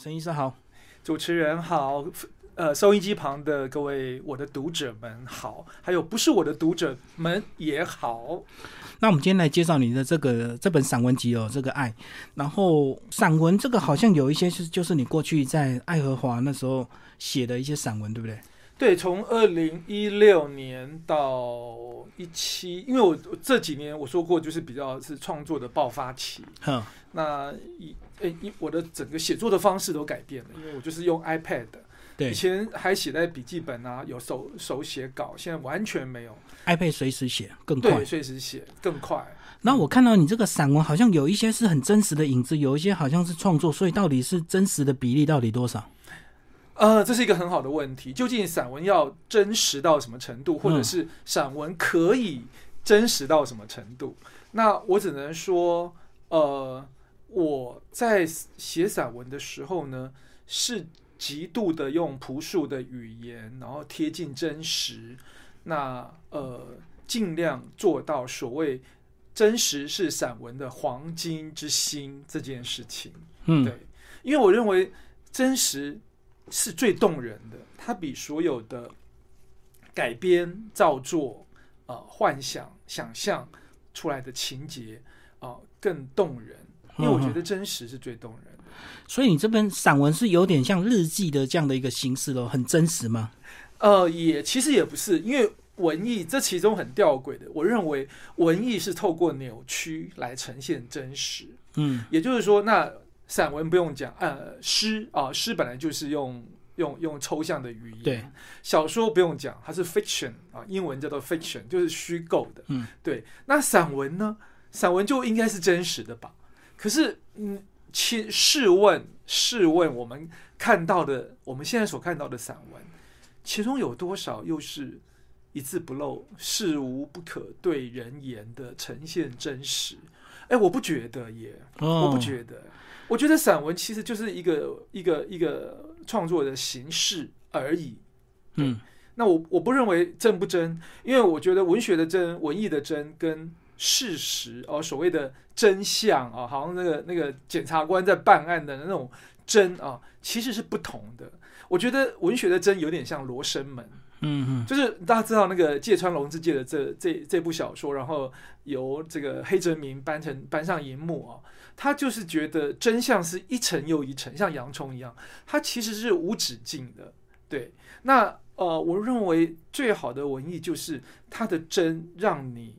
陈医生好，主持人好，呃，收音机旁的各位我的读者们好，还有不是我的读者们也好。那我们今天来介绍你的这个这本散文集哦，这个爱。然后散文这个好像有一些是就是你过去在爱荷华那时候写的一些散文，对不对？对，从二零一六年到一七，因为我这几年我说过，就是比较是创作的爆发期。哼，那一诶，一我的整个写作的方式都改变了，因为我就是用 iPad。对以前还写在笔记本啊，有手手写稿，现在完全没有。，iPad 随时写更快对，。随时写更快。然后我看到你这个散文好像有一些是很真实的影子，有一些好像是创作，所以到底是真实的比例到底多少？呃，这是一个很好的问题。究竟散文要真实到什么程度，或者嗯是散文可以真实到什么程度？那我只能说，呃，我在写散文的时候呢，是极度的用朴素的语言，然后贴近真实，那呃，尽量做到所谓真实是散文的黄金之心这件事情。嗯，对，因为我认为真实是最动人的，它比所有的改编、造作、呃幻想、想象出来的情节啊、更动人。因为我觉得真实是最动人的。所以你这本散文是有点像日记的这样的一个形式咯，很真实吗？呃，也其实也不是，因为文艺这其中很吊诡的。我认为文艺是透过扭曲来呈现真实。嗯也就是说，那散文不用讲，呃，诗啊，诗本来就是用用用抽象的语言。对，小说不用讲，它是 fiction 啊，英文叫做 fiction，就是虚构的。嗯，对。那散文呢？散文就应该是真实的吧？可是，嗯，其试问，试问，我们看到的，我们现在所看到的散文，其中有多少又是一字不漏、事无不可对人言的呈现真实？哎，我不觉得耶。哦，我不觉得，我觉得散文其实就是一个一个一个创作的形式而已。嗯那我我不认为真不真，因为我觉得文学的真、文艺的真跟事实哦，所谓的真相啊，好像那个那个检察官在办案的那种真啊，其实是不同的。我觉得文学的真有点像罗生门，嗯嗯就是大家知道那个芥川龙之介的这这这部小说，然后由这个黑泽明搬成搬上荧幕啊，他就是觉得真相是一层又一层，像洋葱一样，它其实是无止境的。对，那呃，我认为最好的文艺就是它的真让你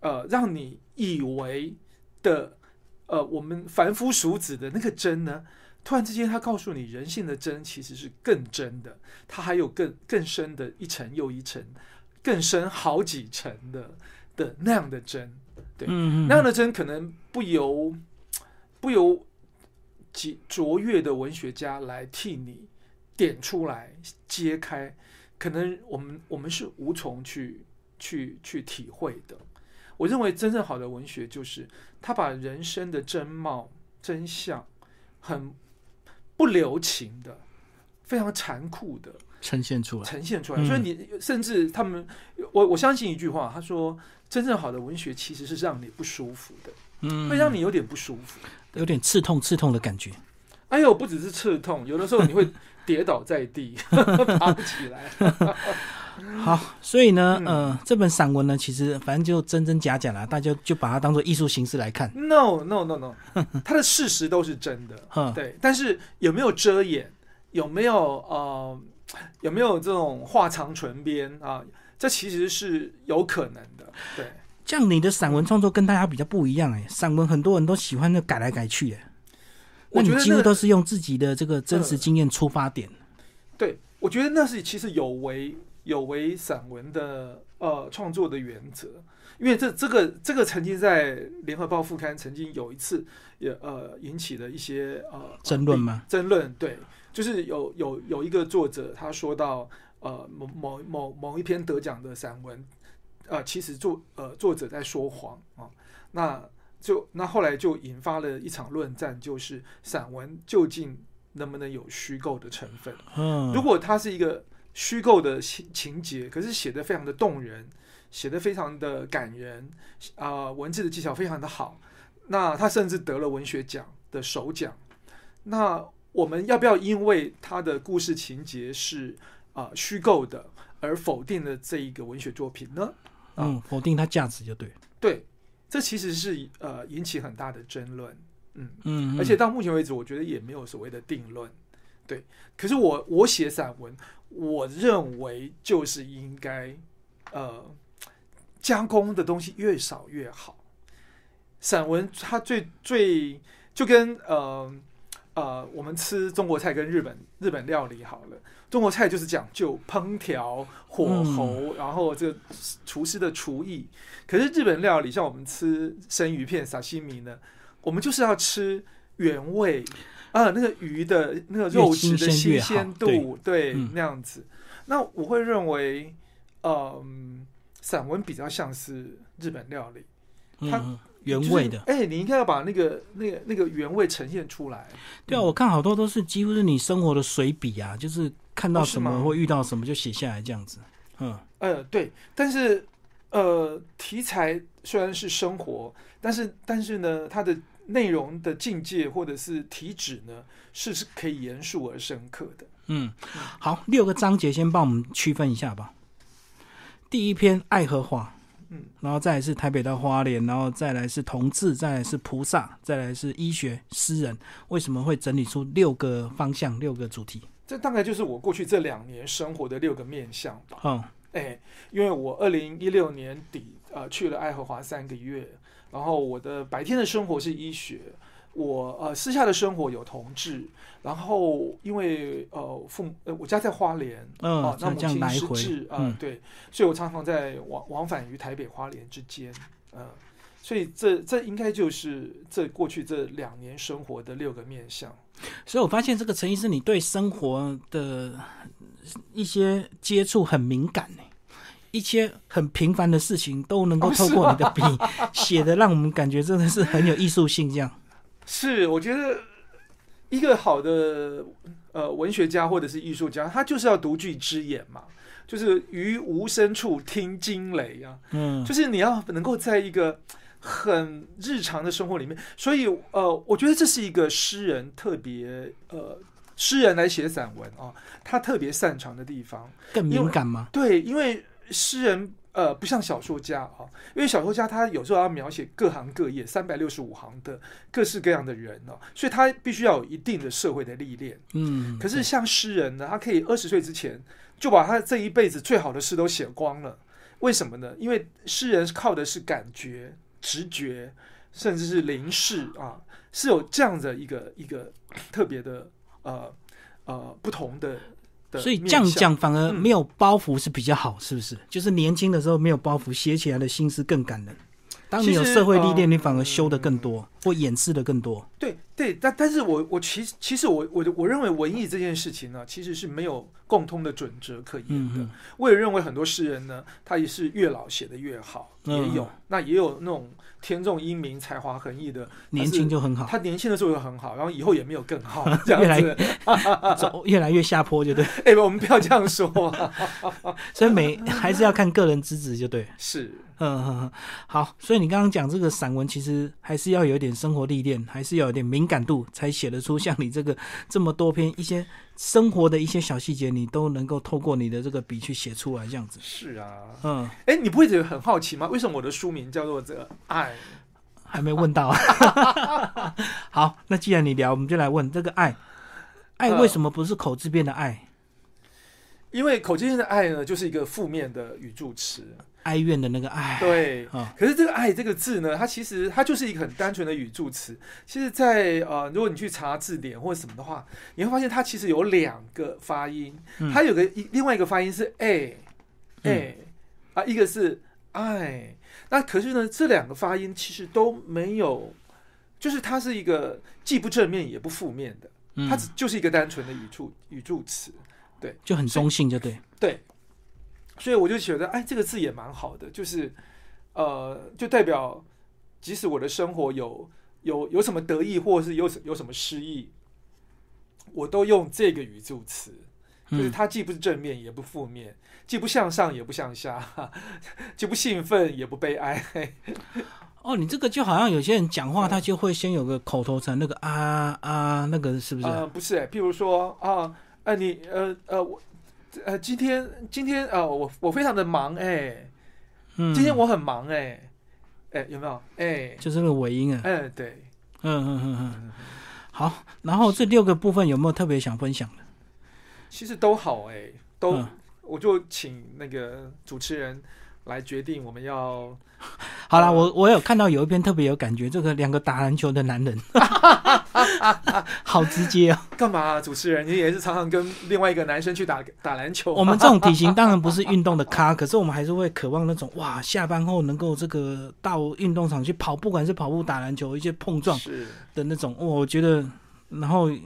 呃让你以为的呃我们凡夫俗子的那个真呢。突然之间，他告诉你，人性的真其实是更真的，它还有更更深的一层又一层，更深好几层的的那样的真，对嗯嗯，那样的真可能不由不由几卓越的文学家来替你点出来揭开，可能我们我们是无从去去去体会的。我认为真正好的文学就是他把人生的真貌真相很不留情的、非常残酷的呈现出来。呈现出来。嗯所以你甚至他们，我我相信一句话，他说，真正好的文学其实是让你不舒服的，嗯，会让你有点不舒服。有点刺痛刺痛的感觉。哎呦，不只是刺痛，有的时候你会跌倒在地，爬不起来。好，所以呢，嗯呃，这本散文呢，其实反正就真真假假啦，大家就把它当做艺术形式来看。No no no no，它的事实都是真的，哼，对。但是有没有遮掩？有没有呃？有没有这种画长唇边啊？这其实是有可能的，对。这样你的散文创作跟大家比较不一样哎，散文很多人都喜欢的改来改去哎，那你我觉得那几乎都是用自己的这个真实经验出发点。对，我觉得那是其实有违有违散文的呃创作的原则，因为这这个这个曾经在联合报副刊曾经有一次也呃引起了一些呃争论吗？争论对，就是有有有一个作者他说到呃某某某某一篇得奖的散文，呃其实作呃作者在说谎啊，那就那后来就引发了一场论战，就是散文究竟能不能有虚构的成分？嗯，如果它是一个虚构的情情节，可是写的非常的动人，写的非常的感人，啊、文字的技巧非常的好，那他甚至得了文学奖的首奖。那我们要不要因为他的故事情节是啊、虚构的，而否定了这一个文学作品呢？嗯，否定它价值就对。对，这其实是呃引起很大的争论。嗯，嗯，而且到目前为止，我觉得也没有所谓的定论。对，可是我我写散文，我认为就是应该呃加工的东西越少越好。散文它最最就跟呃呃我们吃中国菜跟日本日本料理好了，中国菜就是讲究烹调、火候，然后这个厨师的厨艺。可是日本料理，像我们吃生鱼片、沙西米呢，我们就是要吃原味啊，那个鱼的那个肉质的新鲜度，对，嗯那样子。那我会认为，嗯，散文比较像是日本料理，它嗯原味的。哎、你应该要把那个那个那个原味呈现出来。对啊，我看好多都是几乎是你生活的随笔啊，就是看到什么或遇到什么就写下来这样子。嗯呃，对，但是呃，题材虽然是生活，但是但是呢，它的内容的境界或者是体旨呢，是是可以严肃而深刻的。嗯，好，六个章节先帮我们区分一下吧。第一篇爱荷华，嗯，然后再来是台北到花莲，然后再来是同志，再来是菩萨，再来是医学诗人。为什么会整理出六个方向、六个主题？这大概就是我过去这两年生活的六个面向吧。嗯哎，因为我二零一六年底呃去了爱荷华三个月，然后我的白天的生活是医学，我呃私下的生活有同志，然后因为呃父母呃我家在花莲，嗯，哦，那母亲失智，啊、嗯对，所以我常常在往往返于台北、花莲之间，嗯、所以这这应该就是这过去这两年生活的六个面向。所以我发现这个陈医师，你对生活的一些接触很敏感呢，一些很平凡的事情都能够哦透过你的笔写的，让我们感觉真的是很有艺术性。这样，是，我觉得一个好的呃文学家或者是艺术家，他就是要独具之眼嘛，就是于无声处听惊雷啊，嗯，就是你要能够在一个很日常的生活里面，所以呃，我觉得这是一个诗人特别呃，诗人来写散文啊，他特别擅长的地方。更敏感吗？对，因为诗人呃不像小说家啊，因为小说家他有时候要描写各行各业三百六十五行的各式各样的人哦、所以他必须要有一定的社会的历练。嗯，可是像诗人呢，他可以二十岁之前就把他这一辈子最好的诗都写光了。为什么呢？因为诗人靠的是感觉、直觉，甚至是灵视啊，是有这样的一个一个特别的呃呃不同的的所以这样讲反而嗯没有包袱是比较好，是不是？就是年轻的时候没有包袱，写起来的心思更感人。当你有社会历练，嗯你反而修的更多，或掩饰的更多。对对，但但是我我其实其实我我的我认为文艺这件事情呢，其实是没有共通的准则可言的。我也认为很多诗人呢，他也是越老写的越好，嗯也有那也有那种天纵英明、才华横溢的，年轻就很好，他年轻的时候就很好，然后以后也没有更好，这越来样子。走越来越下坡，就对。哎、我们不要这样说啊。所以每还是要看个人资质，就对。是，嗯，嗯嗯好，所以你刚刚讲这个散文，其实还是要有点生活历练，还是要有点敏感度，才写得出像你这个 这么多篇一些生活的一些小细节，你都能够透过你的这个笔去写出来，这样子。是啊。嗯，哎、你不会觉得很好奇吗？为什么我的书名叫做这个爱？还没问到。好，那既然你聊，我们就来问这个爱，爱为什么不是口字边的爱，因为口字边的爱呢，就是一个负面的语助词。哀怨的那个爱？对，啊，可是这个“爱”这个字呢，它其实它就是一个很单纯的语助词。其实在，呃，如果你去查字典或者什么的话，你会发现它其实有两个发音，嗯它有个一另外一个发音是 a 嗯啊，一个是爱。那可是呢，这两个发音其实都没有，就是它是一个既不正面也不负面的，嗯它只就是一个单纯的语助语助词。对就很中性，就对。对，所以我就觉得，哎，这个字也蛮好的，就是呃，就代表即使我的生活有有有什么得意，或者是有有什么失意，我都用这个语助词，就是嗯，它既不是正面，也不负面，既不向上，也不向下，既不兴奋，也不悲哀。哦，你这个就好像有些人讲话，他就会先有个口头禅，那个啊啊，那个是不是？呃，不是、欸，譬如说啊，呃，你呃呃我呃今天今天呃我我非常的忙哎、嗯，今天我很忙哎、哎、有没有哎就是那个尾音啊。哎、对，嗯嗯嗯嗯。好，然后这六个部分有没有特别想分享的？其实都好哎、都、嗯我就请那个主持人来决定我们要 好啦，呃我我有看到有一篇特别有感觉，这个两个打篮球的男人，好直接哦。干嘛、主持人，你也是常常跟另外一个男生去打打篮球，我们这种体型当然不是运动的咖，可是我们还是会渴望那种哇，下班后能够这个到运动场去跑，不管是跑步、打篮球，一些碰撞是。的那种，我觉得，然后嗯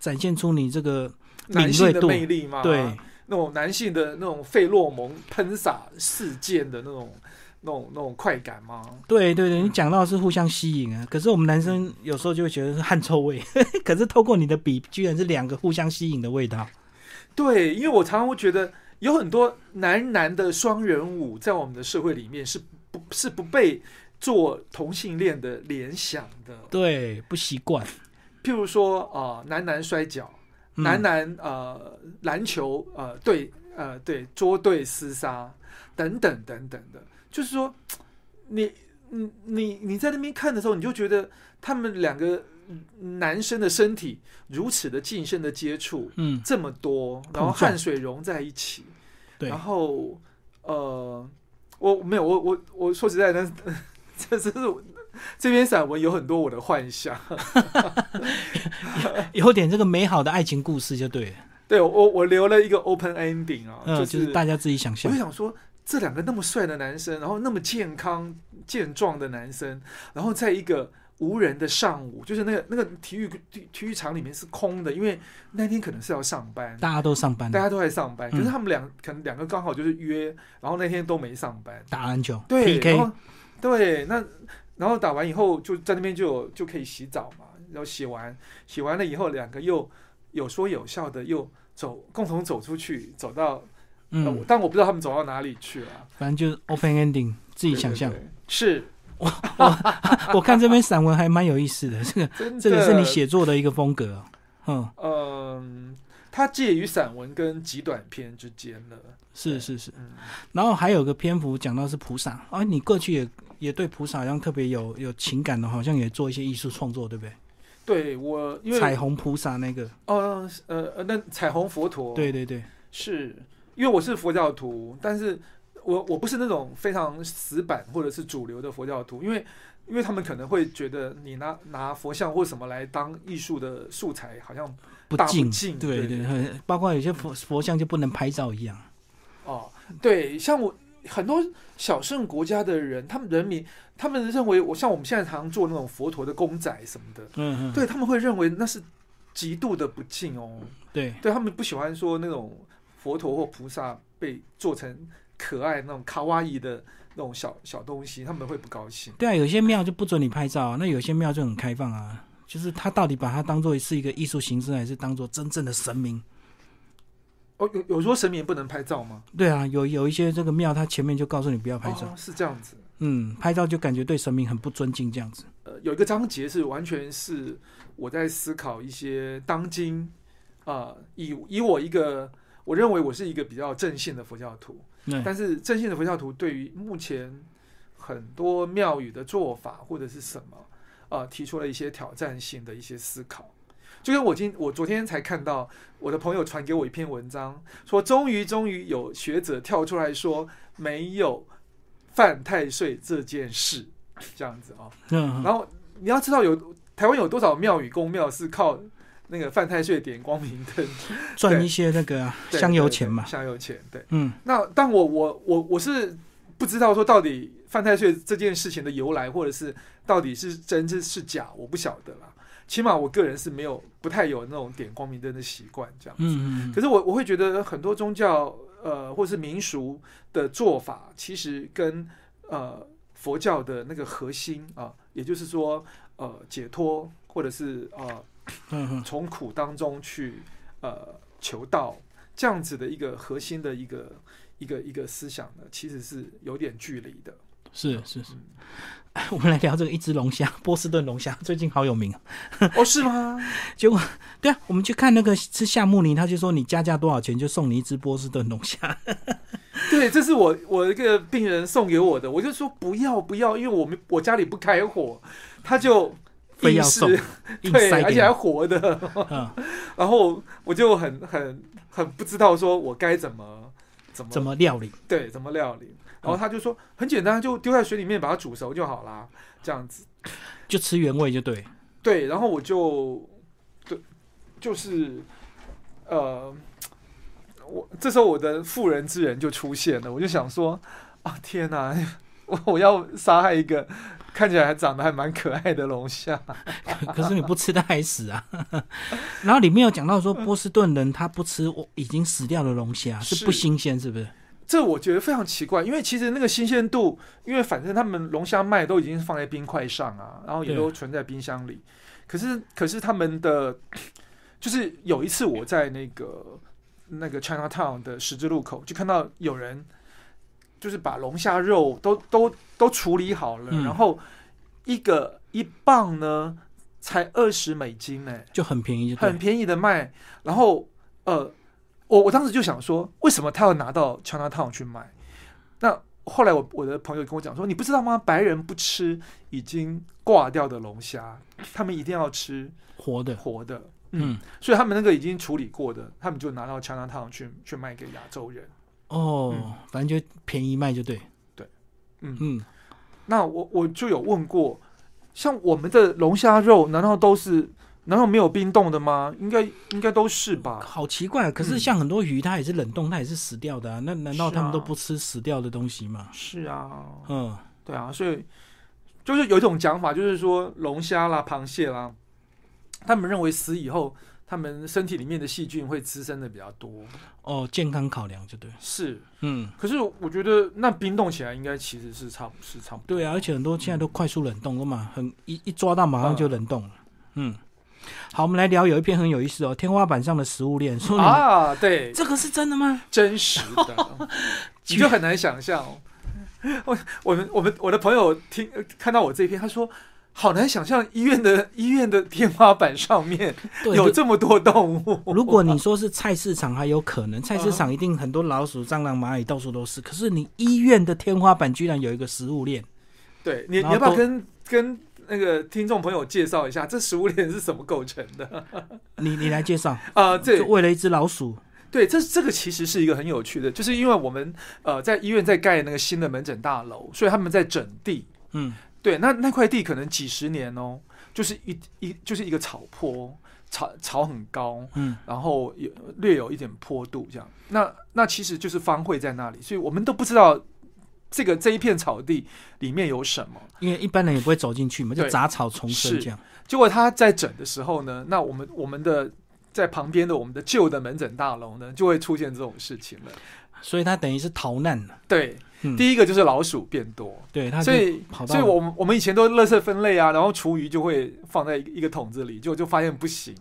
展现出你这个男性的敏锐度魅力嘛，对，那种男性的那种费洛蒙喷洒事件的那种、那种、那种快感吗？对对对，你讲到是互相吸引啊，可是我们男生有时候就会觉得是汗臭味，可是透过你的笔，居然是两个互相吸引的味道。对，因为我常常会觉得有很多男男的双人舞在我们的社会里面是不是不被做同性恋的联想的，对，不习惯。譬如说啊、呃男男摔跤，嗯男男呃篮球呃对呃对捉对厮杀等等等等的，就是说 你你你你在那边看的时候，你就觉得他们两个男生的身体如此的近身的接触嗯，这么多，然后汗水融在一起，对然后呃我没有我我我说实在的，这这是我这篇散文有很多我的幻想。有点这个美好的爱情故事就对了。对我我留了一个 open ending 啊，嗯，就就是大家自己想象我就。想说，这两个那么帅的男生，然后那么健康健壮的男生，然后在一个无人的上午，就是那个那个体育体体育场里面是空的，因为那天可能是要上班，大家都上班大家都在上班，可嗯是他们两可能两个刚好就是约，然后那天都没上班，打篮球对，PK，然后对，那然后打完以后就在那边就有就可以洗澡嘛，然后洗完洗完了以后，两个又有说有笑的又走共同走出去，走到，呃嗯，但我不知道他们走到哪里去了，反正就是 open ending，自己想象。对对是。我 看这篇散文还蛮有意思的，这个，这个是你写作的一个风格。哦。嗯，嗯，它介于散文跟极短篇之间了，是是是。嗯，然后还有个篇幅讲到是菩萨。啊，你过去也也对菩萨好像特别有有情感的，好像也做一些艺术创作，对不对？对我因为彩虹菩萨那个，哦呃呃，那彩虹佛陀。对对对，是因为我是佛教徒，但是我我不是那种非常死板或者是主流的佛教徒，因为因为他们可能会觉得你拿拿佛像或什么来当艺术的素材，好像大不不敬，对对，包括有些佛佛像就不能拍照一样。哦，对，像我很多小圣国家的人，他们人民他们认为我像我们现在常做那种佛陀的公仔什么的，嗯嗯，对他们会认为那是极度的不敬哦，对，对他们不喜欢说那种佛陀或菩萨被做成可爱那种卡哇伊的那种小小东西，他们会不高兴。对啊，有些庙就不准你拍照啊，那有些庙就很开放啊，就是他到底把它当做是一个艺术形式，还是当做真正的神明？哦，有有说神明不能拍照吗？对啊，有有一些这个庙，它前面就告诉你不要拍照，哦，是这样子。嗯，拍照就感觉对神明很不尊敬这样子。呃，有一个章节是完全是我在思考一些当今啊、以以我一个我认为我是一个比较正信的佛教徒，对，但是正信的佛教徒对于目前很多庙宇的做法或者是什么，呃，提出了一些挑战性的一些思考。就跟我今我昨天才看到我的朋友传给我一篇文章，说终于终于有学者跳出来说没有犯太岁这件事，这样子啊、嗯，然后你要知道有台湾有多少庙宇公庙是靠那个犯太岁点光明灯 赚一些那个香油对钱嘛，香油钱对。嗯那但我我我我是不知道说到底犯太岁这件事情的由来，或者是到底是真是是假，我不晓得啦。起码我个人是没有不太有那种点光明灯的习惯，这样。嗯嗯可是我我会觉得很多宗教呃或是民俗的做法，其实跟呃佛教的那个核心啊、也就是说呃解脱或者是呃从苦当中去呃求道这样子的一个核心的一个一个一个思想呢，其实是有点距离的。是是是。我们来聊这个一只龙虾，波士顿龙虾最近好有名啊。哦，是吗？结果对啊，我们去看那个吃夏目尼，他就说你加价多少钱就送你一只波士顿龙虾。对，这是我我一个病人送给我的，我就说不要不要，因为我们我家里不开火，他就非要送，对，而且还活的。嗯，然后我就很很很不知道说我该怎么怎么怎么料理，对，怎么料理。然后他就说很简单，就丢在水里面把它煮熟就好啦，这样子就吃原味就对。对，然后我就对，就是呃，我这时候我的妇人之仁就出现了，我就想说啊，天哪，我 我要杀害一个看起来还长得还蛮可爱的龙虾，可是你不吃它还死啊。然后里面有讲到说波士顿人他不吃已经死掉的龙虾是不新鲜，是不是？这我觉得非常奇怪，因为其实那个新鲜度，因为反正他们龙虾卖都已经放在冰块上啊，然后也都存在冰箱里。可是，可是他们的，就是有一次我在那个那个 China Town 的十字路口，就看到有人就是把龙虾肉都都都处理好了，然后一个一磅呢才二十美金呢，就很便宜，很便宜的卖。然后呃。我我当时就想说，为什么他要拿到 China Town 去卖？那后来我我的朋友跟我讲说，你不知道吗？白人不吃已经挂掉的龙虾，他们一定要吃活的，活的。嗯，所以他们那个已经处理过的，他们就拿到 China Town 去去卖给亚洲人。哦，反正就便宜卖就对。对，嗯嗯。那我我就有问过，像我们的龙虾肉，难道都是？难道没有冰冻的吗？应该应该都是吧。好奇怪，可是像很多鱼，它也是冷冻，它也是死掉的啊。那难道他们都不吃死掉的东西吗？是啊，嗯，对啊，所以就是有一种讲法，就是说龙虾啦、螃蟹啦，他们认为死以后，他们身体里面的细菌会滋生的比较多。哦，健康考量就对。是，嗯。可是我觉得那冰冻起来应该其实是差不是差不多。对啊，而且很多现在都快速冷冻了嘛，很一一抓到马上就冷冻了。嗯。好，我们来聊有一篇很有意思哦，天花板上的食物链。说啊，对，这个是真的吗？真实的，你就很难想象。我、我们、我们、我的朋友听看到我这篇，他说好难想象医院的医院的天花板上面 有这么多动物。如果你说是菜市场，还有可能，菜市场一定很多老鼠、蟑螂、蚂蚁到处都是。可是你医院的天花板居然有一个食物链，对你，你要不要跟跟？那个听众朋友介绍一下，这食物链是怎么构成的？你你来介绍 啊！这为了一只老鼠，对，这这个其实是一个很有趣的，就是因为我们呃在医院在盖那个新的门诊大楼，所以他们在整地。嗯，对，那那块地可能几十年哦，就是一一就是一个草坡，草草很高，嗯，然后有略有一点坡度这样。那那其实就是方会在那里，所以我们都不知道。这个这一片草地里面有什么？因为一般人也不会走进去嘛，就杂草丛生这样。结果他在整的时候呢，那我们我们的在旁边的我们的旧的门诊大楼呢，就会出现这种事情了。所以他等于是逃难了。对，第一个就是老鼠变多。对，它所以所以我们我们以前都垃圾分类啊，然后厨余就会放在一个桶子里，就就发现不行，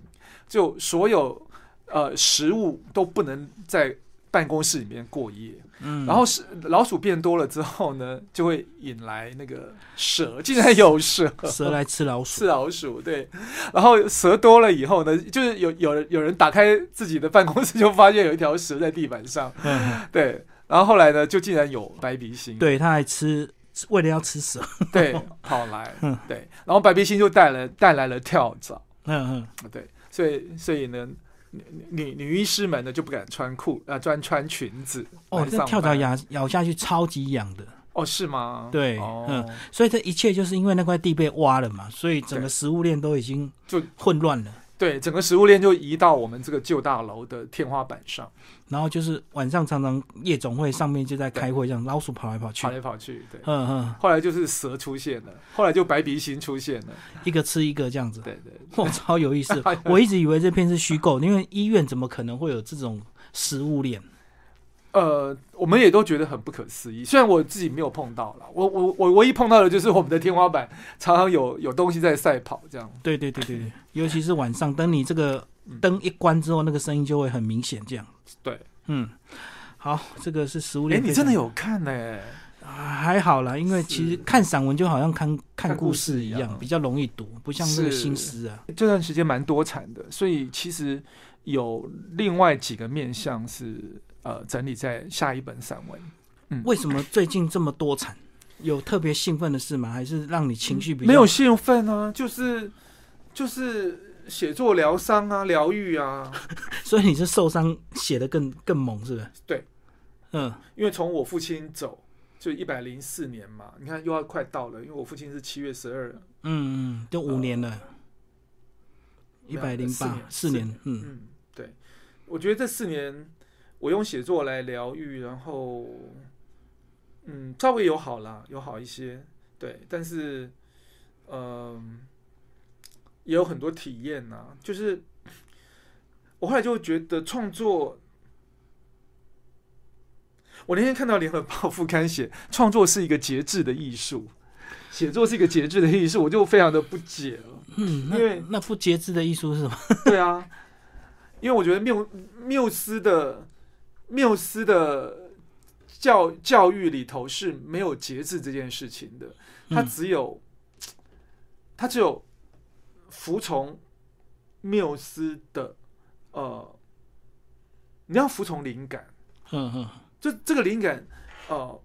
就所有呃食物都不能在办公室里面过夜。嗯，然后是老鼠变多了之后呢，就会引来那个蛇，竟然有蛇，蛇来吃老鼠，吃老鼠，对。然后蛇多了以后呢，就是有有人有人打开自己的办公室，就发现有一条蛇在地板上，对。然后后来呢，就竟然有白鼻星，对，他还吃，为了要吃蛇，对，跑来，对。然后白鼻星就带了 带来了跳蚤，嗯嗯，对，所以所以呢。女女医师们呢就不敢穿裤啊，专穿裙子。哦，这跳蚤咬咬下去超级痒的。哦，是吗？对，嗯，所以这一切就是因为那块地被挖了嘛，所以整个食物链都已经就混乱了。对，整个食物链就移到我们这个旧大楼的天花板上，然后就是晚上常常夜总会上面就在开会，这样老鼠跑来跑去，跑来跑去，对，嗯嗯。后来就是蛇出现了，后来就白鼻星出现了，一个吃一个这样子，对对，哇，超有意思。我一直以为这片是虚构，因为医院怎么可能会有这种食物链？呃，我们也都觉得很不可思议。虽然我自己没有碰到了，我我我唯一碰到的就是我们的天花板常常有有东西在赛跑，这样。对对对对对，尤其是晚上，等你这个灯一关之后，那个声音就会很明显，这样。对，嗯，好，这个是食物链。哎，你真的有看呢？还好啦，因为其实看散文就好像看看故事一样比较容易读，不像这个是新诗啊。这段时间蛮多产的，所以其实有另外几个面向是呃整理在下一本散文。嗯为什么最近这么多产？有特别兴奋的事吗？还是让你情绪比较没有兴奋啊，就是就是写作疗伤啊，疗愈啊。所以你是受伤写的更更猛，是不是？对，嗯，因为从我父亲走就一百零四年嘛，你看又要快到了，因为我父亲是七月十二，嗯嗯，就五年了，一百零八四年四年，嗯嗯，对，我觉得这四年我用写作来疗愈，然后嗯，稍微有好啦，有好一些，对，但是嗯、也有很多体验呐、就是我后来就觉得创作。我那天看到《联合报》副刊写，创作是一个节制的艺术，写作是一个节制的艺术，我就非常的不解了。嗯，因为那那不节制的艺术是什么？对啊，因为我觉得缪缪斯的缪斯的教教育里头是没有节制这件事情的，他嗯只有、他只有服从缪斯的呃，你要服从灵感，嗯嗯就这个灵感呃。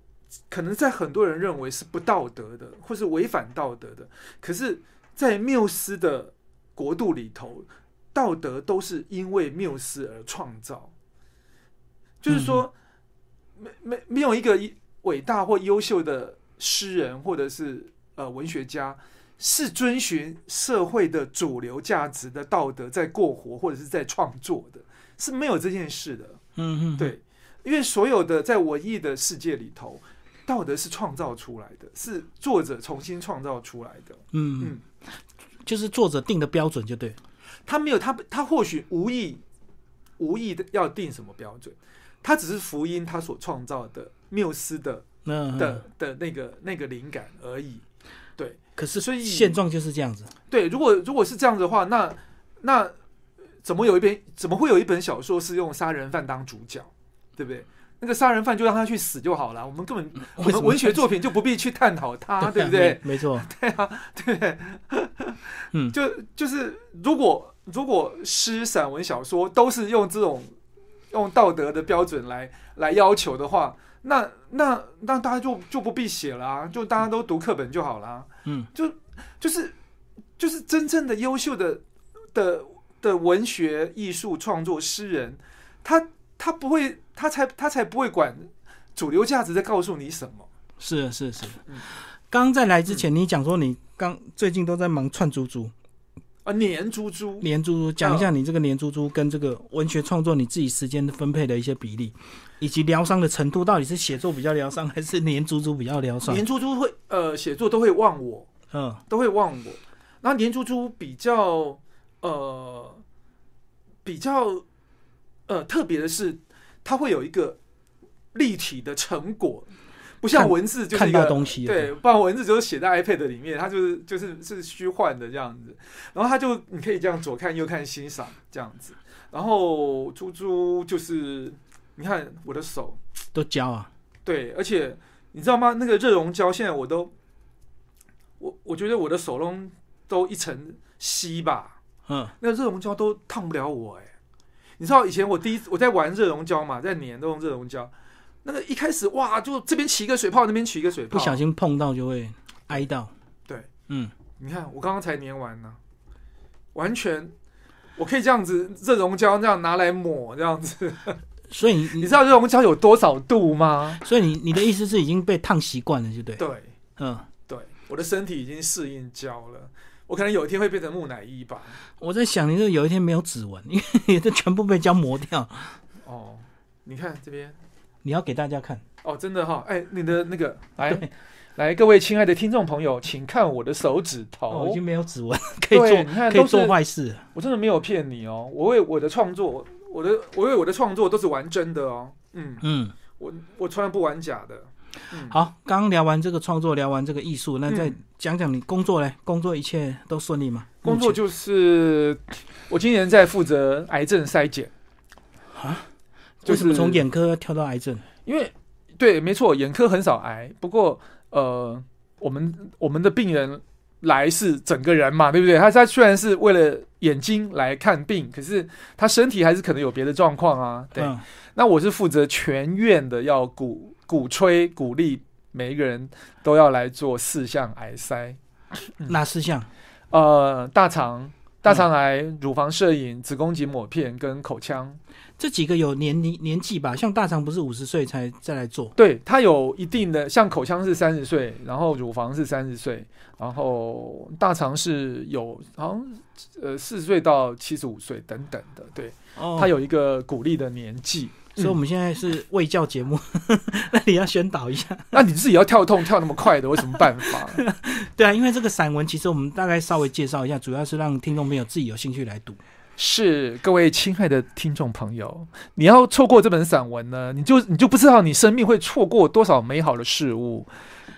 可能在很多人认为是不道德的，或是违反道德的，可是，在缪斯的国度里头，道德都是因为缪斯而创造。就是说，没没没有一个伟大或优秀的诗人或者是呃文学家是遵循社会的主流价值的道德在过活或者是在创作的，是没有这件事的。嗯嗯，对，因为所有的在文艺的世界里头，道德是创造出来的，是作者重新创造出来的。嗯嗯嗯，就是作者定的标准就对。他没有他他或许无意无意的要定什么标准，他只是福音他所创造的缪斯的那的的那个那个灵感而已。对可是所以现状就是这样子。对，如果如果是这样子的话，那那怎么有一本怎么会有一本小说是用杀人犯当主角，对不对？那个杀人犯就让他去死就好了，我们根本 我们文学作品就不必去探讨他，对不对？没没错。对啊，对不对？嗯就就是如果如果诗、散文、小说都是用这种用道德的标准来来要求的话，那那那大家就就不必写了啊，就大家都读课本就好了。嗯，就就是就是真正的优秀的的的文学艺术创作诗人，他他不会，他才他才不会管主流价值在告诉你什么。是是是。刚在来之前，你讲说你刚最近都在忙串珠珠、啊，黏猪猪，年猪猪，讲一下你这个年猪猪跟这个文学创作你自己时间的分配的一些比例，以及疗伤的程度，到底是写作比较疗伤，还是年猪猪比较疗伤？黏猪猪会呃写作都会忘我，嗯都会忘我。然后黏猪猪比较呃比较呃特别的是，它会有一个立体的成果，不像文字就是看一个到东西对，不然文字就是写在 iPad 里面，它就是就是是虚幻的这样子。然后它就你可以这样左看右看欣赏这样子。然后猪猪就是你看我的手，都焦啊，对，而且你知道吗？那个热熔胶现在我都，我我觉得我的手中都一层稀吧，嗯那个热熔胶都烫不了我哎、你知道以前我第一次我在玩热熔胶嘛，在粘都用热熔胶，那个一开始哇，就这边起一个水泡，那边起一个水泡，不小心碰到就会挨到。对，嗯，你看我刚刚才粘完呢，完全。我可以这样子热熔胶这样拿来抹这样子，所以你 你你知道热熔胶有多少度吗？所以你你的意思是已经被烫习惯了，就对。对，嗯，对，我的身体已经适应胶了，我可能有一天会变成木乃伊吧。我在想，你这有一天没有指纹，因为 你这全部被胶磨掉。哦，你看这边，你要给大家看，哦，真的哈、哎，你的那个 来对。来，各位亲爱的听众朋友，请看我的手指头，哦，已经没有指纹，可以做可以做坏事。我真的没有骗你哦，我为我的创作，我的我为我的创作都是玩真的哦，嗯，嗯，我我从来不玩假的，嗯，好，刚刚聊完这个创作，聊完这个艺术，那再嗯。讲讲你工作嘞？工作一切都顺利吗？工作就是我今年在负责癌症筛检，啊，就是从眼科跳到癌症？因为对，没错，眼科很少癌，不过呃，我们我们的病人来是整个人嘛，对不对？他他虽然是为了眼睛来看病，可是他身体还是可能有别的状况啊。对，嗯那我是负责全院的，要鼓鼓吹鼓励每一个人都要来做四项癌筛，哪四项？呃，大肠。大肠癌、乳房摄影、子宫颈抹片跟口腔，这几个有年龄年纪吧？像大肠不是五十岁才再来做，对它有一定的，像口腔是三十岁，然后乳房是三十岁，然后大肠是有好像呃四十岁到七十五岁等等的，对，哦它有一个鼓励的年纪。所以我们现在是卫教节目，那你要宣导一下。那你自己要跳痛跳那么快的，有什么办法？对啊，因为这个散文其实我们大概稍微介绍一下，主要是让听众朋友自己有兴趣来读。是各位亲爱的听众朋友，你要错过这本散文呢，你就你就不知道你生命会错过多少美好的事物。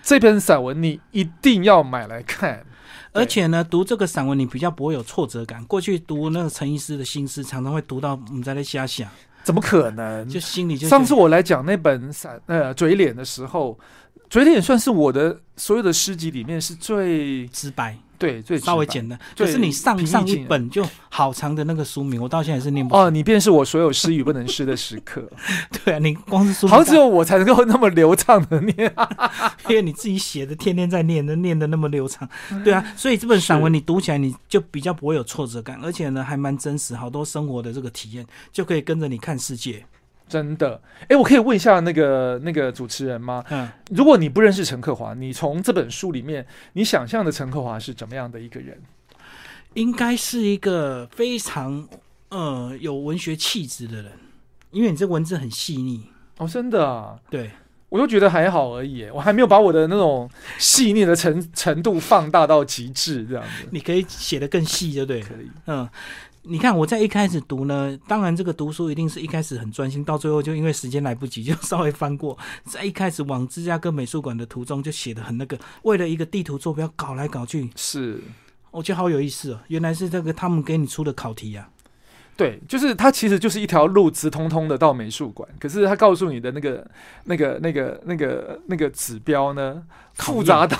这篇散文你一定要买来看。而且呢，读这个散文你比较不会有挫折感。过去读那个陈医师的心思，常常会读到我们在那瞎想，怎么可能？就心里就上次我来讲那本散呃嘴脸的时候，嘴脸算是我的所有的诗集里面是最直白，对最稍微简单。对可是你上上一本就好长的那个书名，我到现在是念不哦，你便是我所有诗与不能诗的时刻，对啊，你光是书名好像只有我才能够那么流畅的念。因为你自己写的，天天在念的，念的那么流畅，对啊，所以这本散文你读起来你就比较不会有挫折感，而且呢还蛮真实，好多生活的这个体验就可以跟着你看世界。真的，哎，我可以问一下那个那个主持人吗？嗯，如果你不认识陈克华，你从这本书里面，你想象的陈克华是怎么样的一个人？应该是一个非常呃有文学气质的人，因为你这文字很细腻，哦，真的啊，对，我就觉得还好而已，我还没有把我的那种细腻的程程度放大到极致，这样子你可以写的更细，对不对？可以。嗯，你看我在一开始读呢，当然这个读书一定是一开始很专心，到最后就因为时间来不及，就稍微翻过。在一开始往芝加哥美术馆的途中，就写的很那个，为了一个地图坐标搞来搞去，是，我觉得好有意思哦。原来是这个他们给你出的考题啊。对，就是它其实就是一条路直通通的到美术馆，可是它告诉你的那个、那个、那个、那个、那个指标呢，复杂到。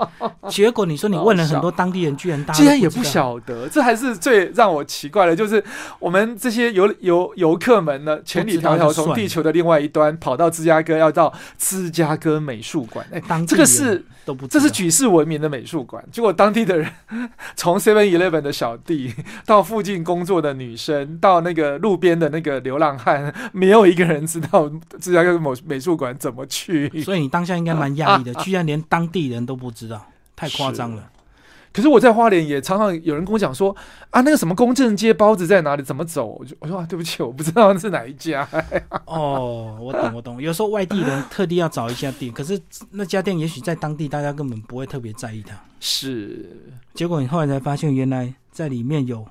结果你说你问了很多当地人，居然大家竟然也不。晓得，这还是最让我奇怪的，就是我们这些游游游客们呢，千里迢迢从地球的另外一端跑到芝加哥，要到芝加哥美术馆，哎，当这个是都不，这是举世闻名的美术馆，结果当地的人从 Seven Eleven 的小弟到附近工作的女生，到那个路边的那个流浪汉，没有一个人知道芝加哥某美术馆怎么去。所以你当下应该蛮压抑的，居然连当地人都不知道，太夸张了。可是我在花莲也常常有人跟我讲说啊，那个什么公正街包子在哪里，怎么走？我就我说啊，对不起，我不知道是哪一家。哦，我懂，我懂。有时候外地人特地要找一家店，可是那家店也许在当地大家根本不会特别在意它。是，结果你后来才发现，原来在里面有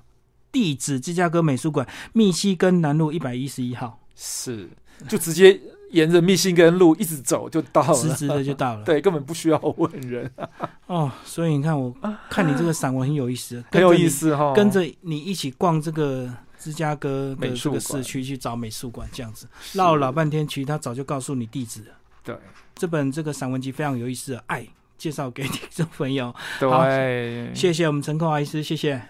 地址：芝加哥美术馆，密西根南路一百一十一号，是，就直接沿着密西根路一直走就到了，直直的就到了。对，根本不需要问人，哦，所以你看，我看你这个散文很有意思，很有意思哈。跟着你一起逛这个芝加哥的美术这个市区去找美术馆，这样子绕了老半天，其实他早就告诉你地址了。对这本这个散文集非常有意思的《爱》，介绍给听众朋友。对，谢谢我们陈寇阿医师，谢谢。